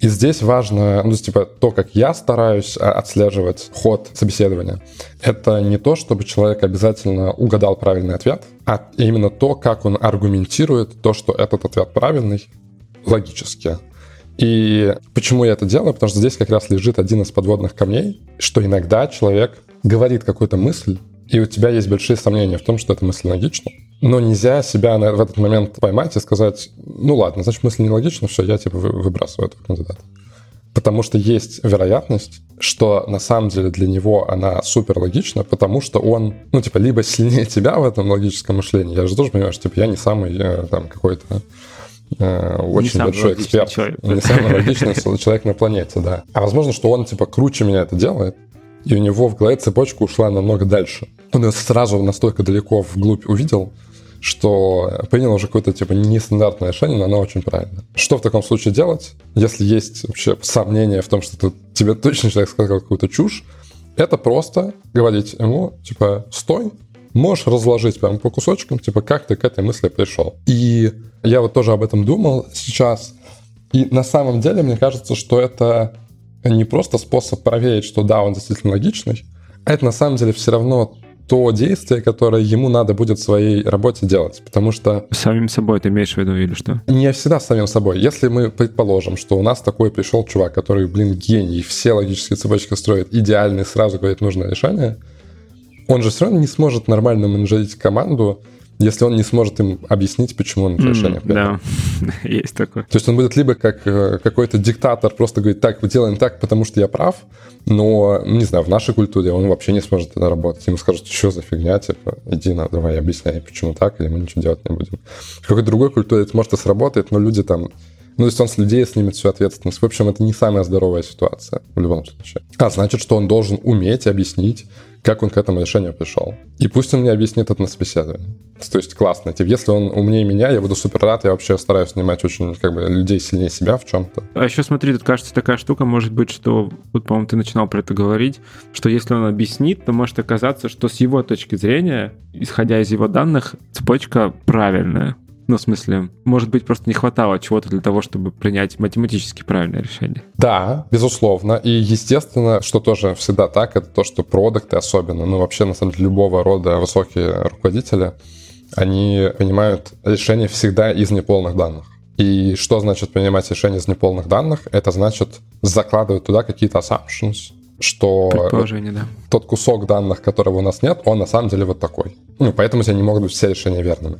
И здесь важно, ну, типа, то, как я стараюсь а, отслеживать ход собеседования, это не то, чтобы человек обязательно угадал правильный ответ, а именно то, как он аргументирует то, что этот ответ правильный, логически. И почему я это делаю? Потому что здесь как раз лежит один из подводных камней, что иногда человек говорит какую-то мысль, и у тебя есть большие сомнения в том, что эта мысль логична. Но нельзя себя в этот момент поймать и сказать, ну ладно, значит, мысль нелогична, все, я типа выбрасываю этого кандидата. Потому что есть вероятность, что на самом деле для него она супер логична, потому что он, ну, типа, либо сильнее тебя в этом логическом мышлении. Я же тоже понимаю, что типа я не самый э, там какой-то Э, очень большой эксперт. Человек. Не самый логичный человек на планете, да. А возможно, что он, типа, круче меня это делает, и у него в голове цепочка ушла намного дальше. Он ее сразу настолько далеко вглубь увидел, что принял уже какое-то, типа, нестандартное решение, но оно очень правильно. Что в таком случае делать, если есть вообще сомнение в том, что ты, тебе точно человек сказал какую-то чушь, это просто говорить ему, типа, стой, можешь разложить прям по кусочкам, типа, как ты к этой мысли пришел. И я вот тоже об этом думал сейчас. И на самом деле, мне кажется, что это не просто способ проверить, что да, он действительно логичный, а это на самом деле все равно то действие, которое ему надо будет в своей работе делать. Потому что... Самим собой ты имеешь в виду или что? Не всегда самим собой. Если мы предположим, что у нас такой пришел чувак, который, блин, гений, все логические цепочки строит идеальный, сразу говорит нужное решение, он же все равно не сможет нормально менеджерить команду, если он не сможет им объяснить, почему он это mm, решение принял. Да, есть такое. То есть он будет либо как э, какой-то диктатор просто говорить, так, мы делаем так, потому что я прав, но, не знаю, в нашей культуре он вообще не сможет это работать. Ему скажут, что за фигня, типа, иди, на, давай, объясняй, почему так, или мы ничего делать не будем. В какой-то другой культуре это может и сработает, но люди там ну, то есть он с людей снимет всю ответственность. В общем, это не самая здоровая ситуация в любом случае. А значит, что он должен уметь объяснить, как он к этому решению пришел. И пусть он мне объяснит это на собеседовании. То есть классно. Типа, если он умнее меня, я буду супер рад. Я вообще стараюсь снимать очень как бы людей сильнее себя в чем-то. А еще смотри, тут кажется такая штука может быть, что вот, по-моему, ты начинал про это говорить, что если он объяснит, то может оказаться, что с его точки зрения, исходя из его данных, цепочка правильная. Ну, в смысле, может быть, просто не хватало чего-то для того, чтобы принять математически правильное решение. Да, безусловно. И, естественно, что тоже всегда так, это то, что продукты особенно, ну, вообще, на самом деле, любого рода высокие руководители, они принимают решения всегда из неполных данных. И что значит принимать решения из неполных данных? Это значит закладывать туда какие-то assumptions, что да. тот кусок данных, которого у нас нет, он на самом деле вот такой. Ну, поэтому у тебя не могут быть все решения верными.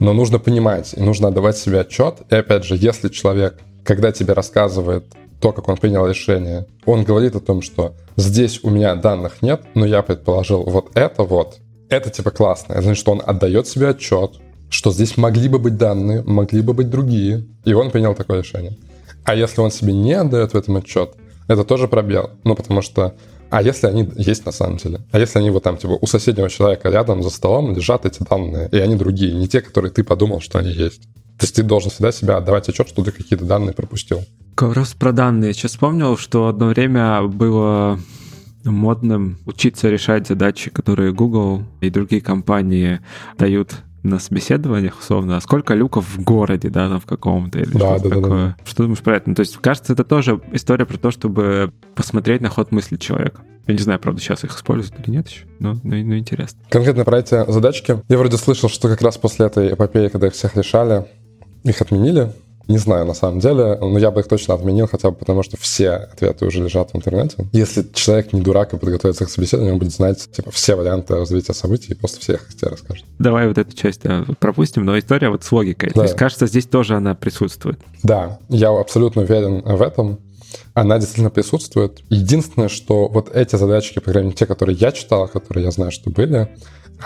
Но нужно понимать, и нужно отдавать себе отчет. И опять же, если человек, когда тебе рассказывает то, как он принял решение, он говорит о том, что здесь у меня данных нет, но я предположил вот это вот, это типа классно. Это значит, что он отдает себе отчет, что здесь могли бы быть данные, могли бы быть другие, и он принял такое решение. А если он себе не отдает в этом отчет, это тоже пробел. Ну, потому что а если они есть на самом деле? А если они вот там, типа, у соседнего человека рядом за столом лежат эти данные, и они другие, не те, которые ты подумал, что они есть? То есть ты должен всегда себя отдавать отчет, что ты какие-то данные пропустил. Как раз про данные. Сейчас вспомнил, что одно время было модным учиться решать задачи, которые Google и другие компании дают на собеседованиях, условно, а сколько люков в городе, да, там в каком-то или да, что-то да, такое. Да, да. Что думаешь про это? Ну, то есть, кажется, это тоже история про то, чтобы посмотреть на ход мысли человека. Я не знаю, правда, сейчас их используют или нет еще, но, но, но интересно. Конкретно про эти задачки. Я вроде слышал, что как раз после этой эпопеи, когда их всех решали, их отменили, не знаю, на самом деле, но я бы их точно отменил, хотя бы потому, что все ответы уже лежат в интернете. Если человек не дурак и подготовится к собеседованию, он будет знать типа, все варианты развития событий и просто всех тебе расскажет. Давай вот эту часть да, пропустим, но история вот с логикой. Да. То есть, кажется, здесь тоже она присутствует. Да, я абсолютно уверен в этом она действительно присутствует. Единственное, что вот эти задачки, по крайней мере, те, которые я читал, которые я знаю, что были,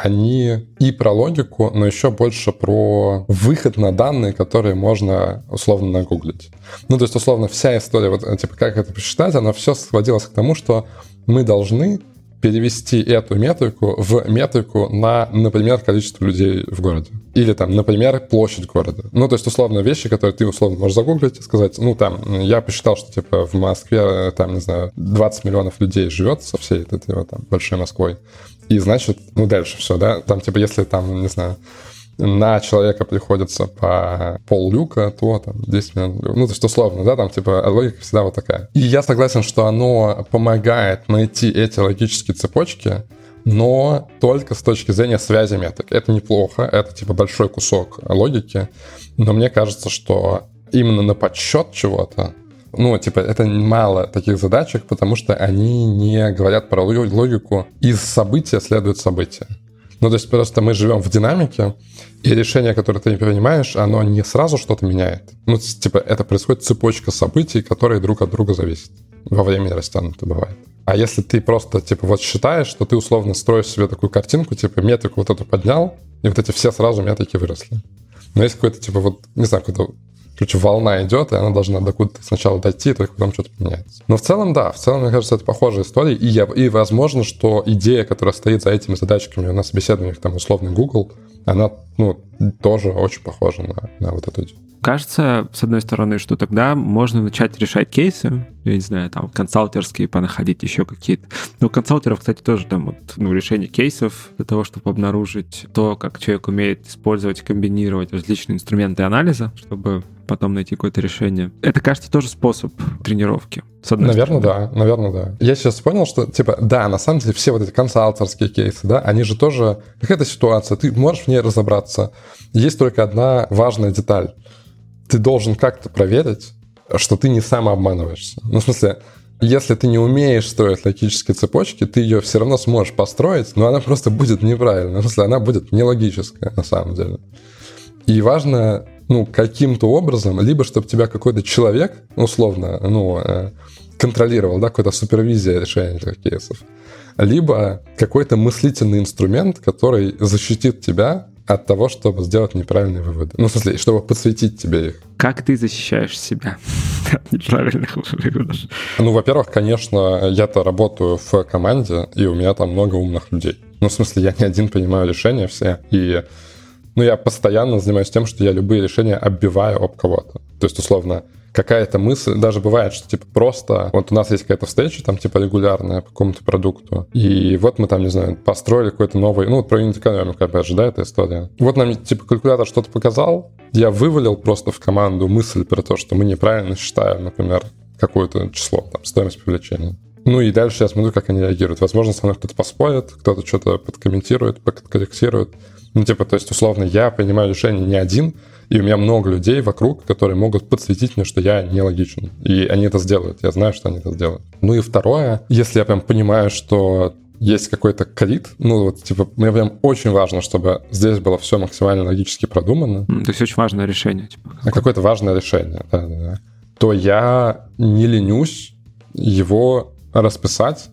они и про логику, но еще больше про выход на данные, которые можно условно нагуглить. Ну, то есть, условно, вся история, вот, типа, как это посчитать, она все сводилась к тому, что мы должны перевести эту метрику в метрику на, например, количество людей в городе. Или там, например, площадь города. Ну, то есть, условно, вещи, которые ты, условно, можешь загуглить и сказать, ну, там, я посчитал, что, типа, в Москве, там, не знаю, 20 миллионов людей живет со всей этой, вот, там, большой Москвой. И, значит, ну, дальше все, да, там, типа, если там, не знаю, на человека приходится по пол люка, то там 10 минут. Ну, то есть условно, да, там типа логика всегда вот такая. И я согласен, что оно помогает найти эти логические цепочки, но только с точки зрения связи меток. Это неплохо, это типа большой кусок логики, но мне кажется, что именно на подсчет чего-то ну, типа, это мало таких задачек, потому что они не говорят про логику. Из события следует событие. Ну, то есть просто мы живем в динамике, и решение, которое ты не принимаешь, оно не сразу что-то меняет. Ну, типа, это происходит цепочка событий, которые друг от друга зависят. Во времени растянуто бывает. А если ты просто, типа, вот считаешь, что ты условно строишь себе такую картинку, типа, метрику вот эту поднял, и вот эти все сразу метрики выросли. Но есть какой-то, типа, вот, не знаю, какой-то Короче, волна идет, и она должна докуда-то сначала дойти, только потом что-то поменяется. Но в целом, да, в целом, мне кажется, это похожая история. И, я, и возможно, что идея, которая стоит за этими задачками на собеседованиях, там, условный Google, она, ну, тоже очень похожа на, на вот эту кажется, с одной стороны, что тогда можно начать решать кейсы, я не знаю, там, консалтерские понаходить, еще какие-то. Но у консалтеров, кстати, тоже там вот, ну, решение кейсов для того, чтобы обнаружить то, как человек умеет использовать, комбинировать различные инструменты анализа, чтобы потом найти какое-то решение. Это, кажется, тоже способ тренировки. С одной наверное, стороны. да, наверное, да. Я сейчас понял, что, типа, да, на самом деле все вот эти консалтерские кейсы, да, они же тоже... Какая-то ситуация, ты можешь в ней разобраться. Есть только одна важная деталь. Ты должен как-то проверить, что ты не сам обманываешься. Ну, в смысле, если ты не умеешь строить логические цепочки, ты ее все равно сможешь построить, но она просто будет неправильной. В смысле, она будет нелогическая на самом деле. И важно, ну, каким-то образом, либо чтобы тебя какой-то человек, условно, ну, э, контролировал, да, какая-то супервизия решения этих кейсов, либо какой-то мыслительный инструмент, который защитит тебя от того, чтобы сделать неправильные выводы. Ну, в смысле, чтобы подсветить тебе их. Как ты защищаешь себя от неправильных выводов? Ну, во-первых, конечно, я-то работаю в команде, и у меня там много умных людей. Ну, в смысле, я не один принимаю решения все, и ну, я постоянно занимаюсь тем, что я любые решения оббиваю об кого-то. То есть, условно, какая-то мысль, даже бывает, что типа просто вот у нас есть какая-то встреча там типа регулярная по какому-то продукту, и вот мы там, не знаю, построили какой-то новый, ну вот про юнит-экономику опять же, да, эта история. Вот нам типа калькулятор что-то показал, я вывалил просто в команду мысль про то, что мы неправильно считаем, например, какое-то число, там, стоимость привлечения. Ну и дальше я смотрю, как они реагируют. Возможно, со мной кто-то поспорит, кто-то что-то подкомментирует, подкорректирует. Ну, типа, то есть, условно, я принимаю решение не один, и у меня много людей вокруг, которые могут подсветить мне, что я нелогичен. И они это сделают. Я знаю, что они это сделают. Ну и второе, если я прям понимаю, что есть какой-то кредит, ну вот, типа, мне прям очень важно, чтобы здесь было все максимально логически продумано. То есть очень важное решение. Типа, какое какое-то важное решение, да, да, да. То я не ленюсь его расписать,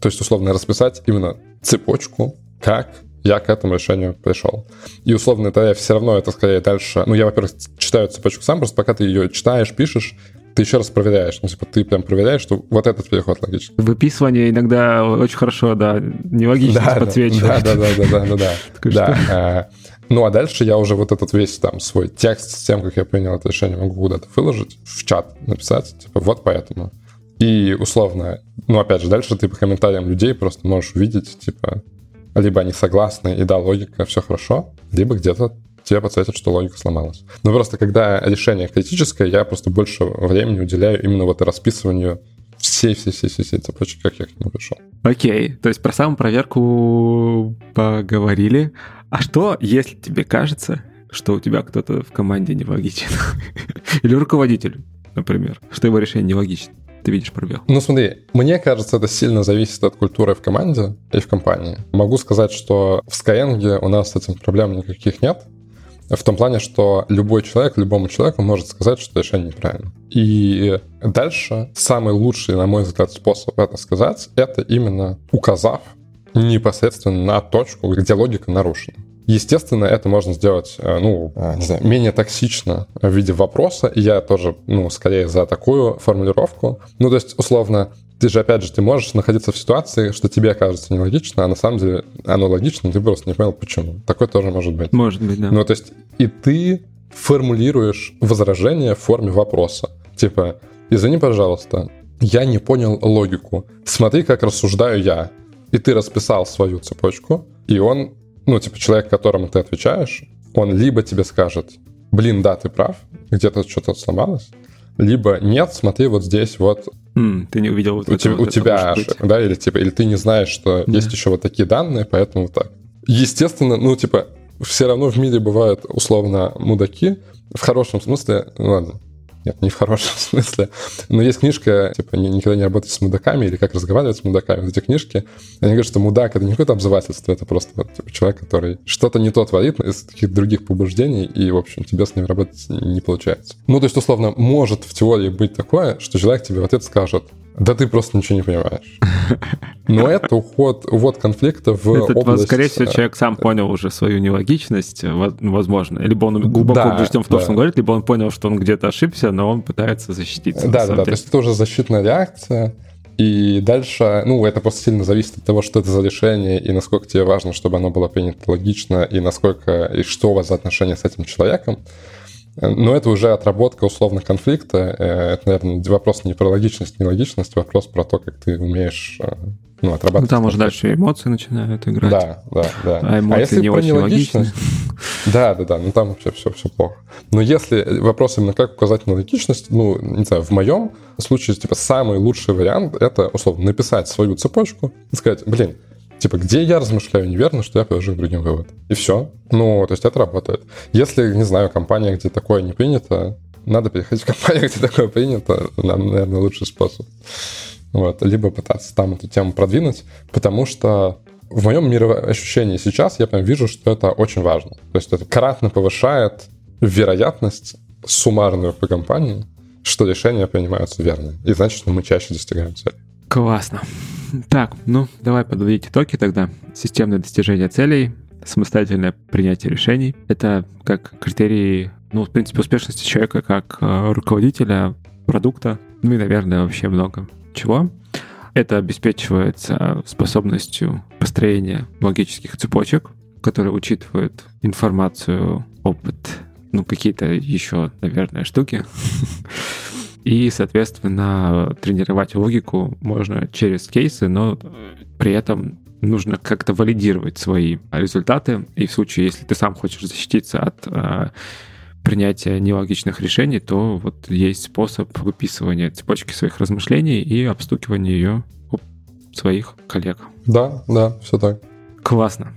то есть, условно, расписать именно цепочку, как я к этому решению пришел. И условно это я все равно это скорее дальше... Ну, я, во-первых, читаю цепочку сам, просто пока ты ее читаешь, пишешь, ты еще раз проверяешь. Ну, типа, ты прям проверяешь, что вот этот переход логичный. Выписывание иногда очень хорошо, да, нелогично да, подсвечивает. Да, да, да, да, да, да. да. А, ну, а дальше я уже вот этот весь там свой текст с тем, как я принял это решение, могу куда-то выложить, в чат написать, типа, вот поэтому. И условно, ну, опять же, дальше ты по комментариям людей просто можешь увидеть, типа, либо они согласны, и да, логика, все хорошо, либо где-то тебе подсветят, что логика сломалась. Но просто когда решение критическое, я просто больше времени уделяю именно вот расписыванию всей, всей, всей, всей, всей цепочки, как я к нему пришел. Окей, то есть про самопроверку поговорили. А что, если тебе кажется, что у тебя кто-то в команде нелогичен? Или руководитель, например, что его решение нелогично? Ты видишь пробел? Ну смотри, мне кажется, это сильно зависит от культуры в команде и в компании. Могу сказать, что в Skyeng у нас с этим проблем никаких нет. В том плане, что любой человек, любому человеку может сказать, что решение неправильно. И дальше самый лучший, на мой взгляд, способ это сказать, это именно указав непосредственно на точку, где логика нарушена. Естественно, это можно сделать, э, ну, э, не знаю, менее токсично в виде вопроса. И я тоже, ну, скорее за такую формулировку. Ну, то есть, условно, ты же, опять же, ты можешь находиться в ситуации, что тебе кажется нелогично, а на самом деле оно логично, ты просто не понял, почему. Такое тоже может быть. Может быть, да. Ну, то есть, и ты формулируешь возражение в форме вопроса. Типа, извини, пожалуйста, я не понял логику. Смотри, как рассуждаю я. И ты расписал свою цепочку, и он ну, типа, человек, которому ты отвечаешь, он либо тебе скажет, блин, да, ты прав, где-то что-то сломалось, либо нет, смотри, вот здесь вот Mm, ты не увидел вот у, это, тебя, вот у тебя ошибка, да, или типа, или ты не знаешь, что yeah. есть еще вот такие данные, поэтому так. Естественно, ну, типа, все равно в мире бывают условно мудаки, в хорошем смысле, ну ладно, нет, не в хорошем смысле. Но есть книжка, типа, «Никогда не работать с мудаками» или «Как разговаривать с мудаками». Вот эти книжки, они говорят, что мудак — это не какое-то обзывательство, это просто вот, типа, человек, который что-то не то творит из каких-то других побуждений, и, в общем, тебе с ним работать не получается. Ну, то есть, условно, может в теории быть такое, что человек тебе в ответ скажет, да ты просто ничего не понимаешь. Но это уход, увод конфликта в это, область... Скорее всего, человек сам понял уже свою нелогичность, возможно. Либо он глубоко да, убежден в том, да. что он говорит, либо он понял, что он где-то ошибся, но он пытается защититься. Да, да, да. То есть это уже защитная реакция. И дальше, ну, это просто сильно зависит от того, что это за решение, и насколько тебе важно, чтобы оно было принято логично, и насколько, и что у вас за отношения с этим человеком. Но это уже отработка условно конфликта. Это, наверное, вопрос не про логичность, не логичность, вопрос про то, как ты умеешь ну, отрабатывать. Ну, там уже дальше эмоции начинают играть. Да, да, да. А эмоции а если не очень логичны. Да, да, да, ну там вообще все, все плохо. Но если вопрос именно как указать на логичность, ну, не знаю, в моем случае, типа, самый лучший вариант — это, условно, написать свою цепочку и сказать, блин, Типа, где я размышляю неверно, что я подожду к другим вывод. И все. Ну, то есть это работает. Если, не знаю, компания, где такое не принято, надо переходить в компанию, где такое принято. Нам, наверное, лучший способ. Вот. Либо пытаться там эту тему продвинуть, потому что в моем мироощущении сейчас я прям вижу, что это очень важно. То есть это кратно повышает вероятность суммарную по компании, что решения принимаются верно. И значит, что мы чаще достигаем цели. Классно. Так, ну, давай подводить итоги тогда. Системное достижение целей, самостоятельное принятие решений. Это как критерии, ну, в принципе, успешности человека как э, руководителя продукта, ну и, наверное, вообще много чего. Это обеспечивается способностью построения логических цепочек, которые учитывают информацию, опыт, ну, какие-то еще, наверное, штуки. И, соответственно, тренировать логику можно через кейсы, но при этом нужно как-то валидировать свои результаты. И в случае, если ты сам хочешь защититься от а, принятия нелогичных решений, то вот есть способ выписывания цепочки своих размышлений и обстукивания ее у своих коллег. Да, да, все так. Классно.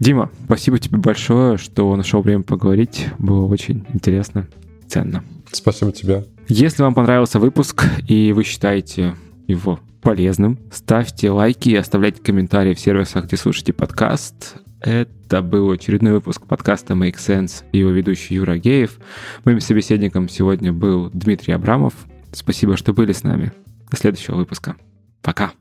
Дима, спасибо тебе большое, что нашел время поговорить. Было очень интересно, ценно. Спасибо тебе. Если вам понравился выпуск и вы считаете его полезным, ставьте лайки и оставляйте комментарии в сервисах, где слушаете подкаст. Это был очередной выпуск подкаста Make Sense и его ведущий Юра Геев. Моим собеседником сегодня был Дмитрий Абрамов. Спасибо, что были с нами. До следующего выпуска. Пока.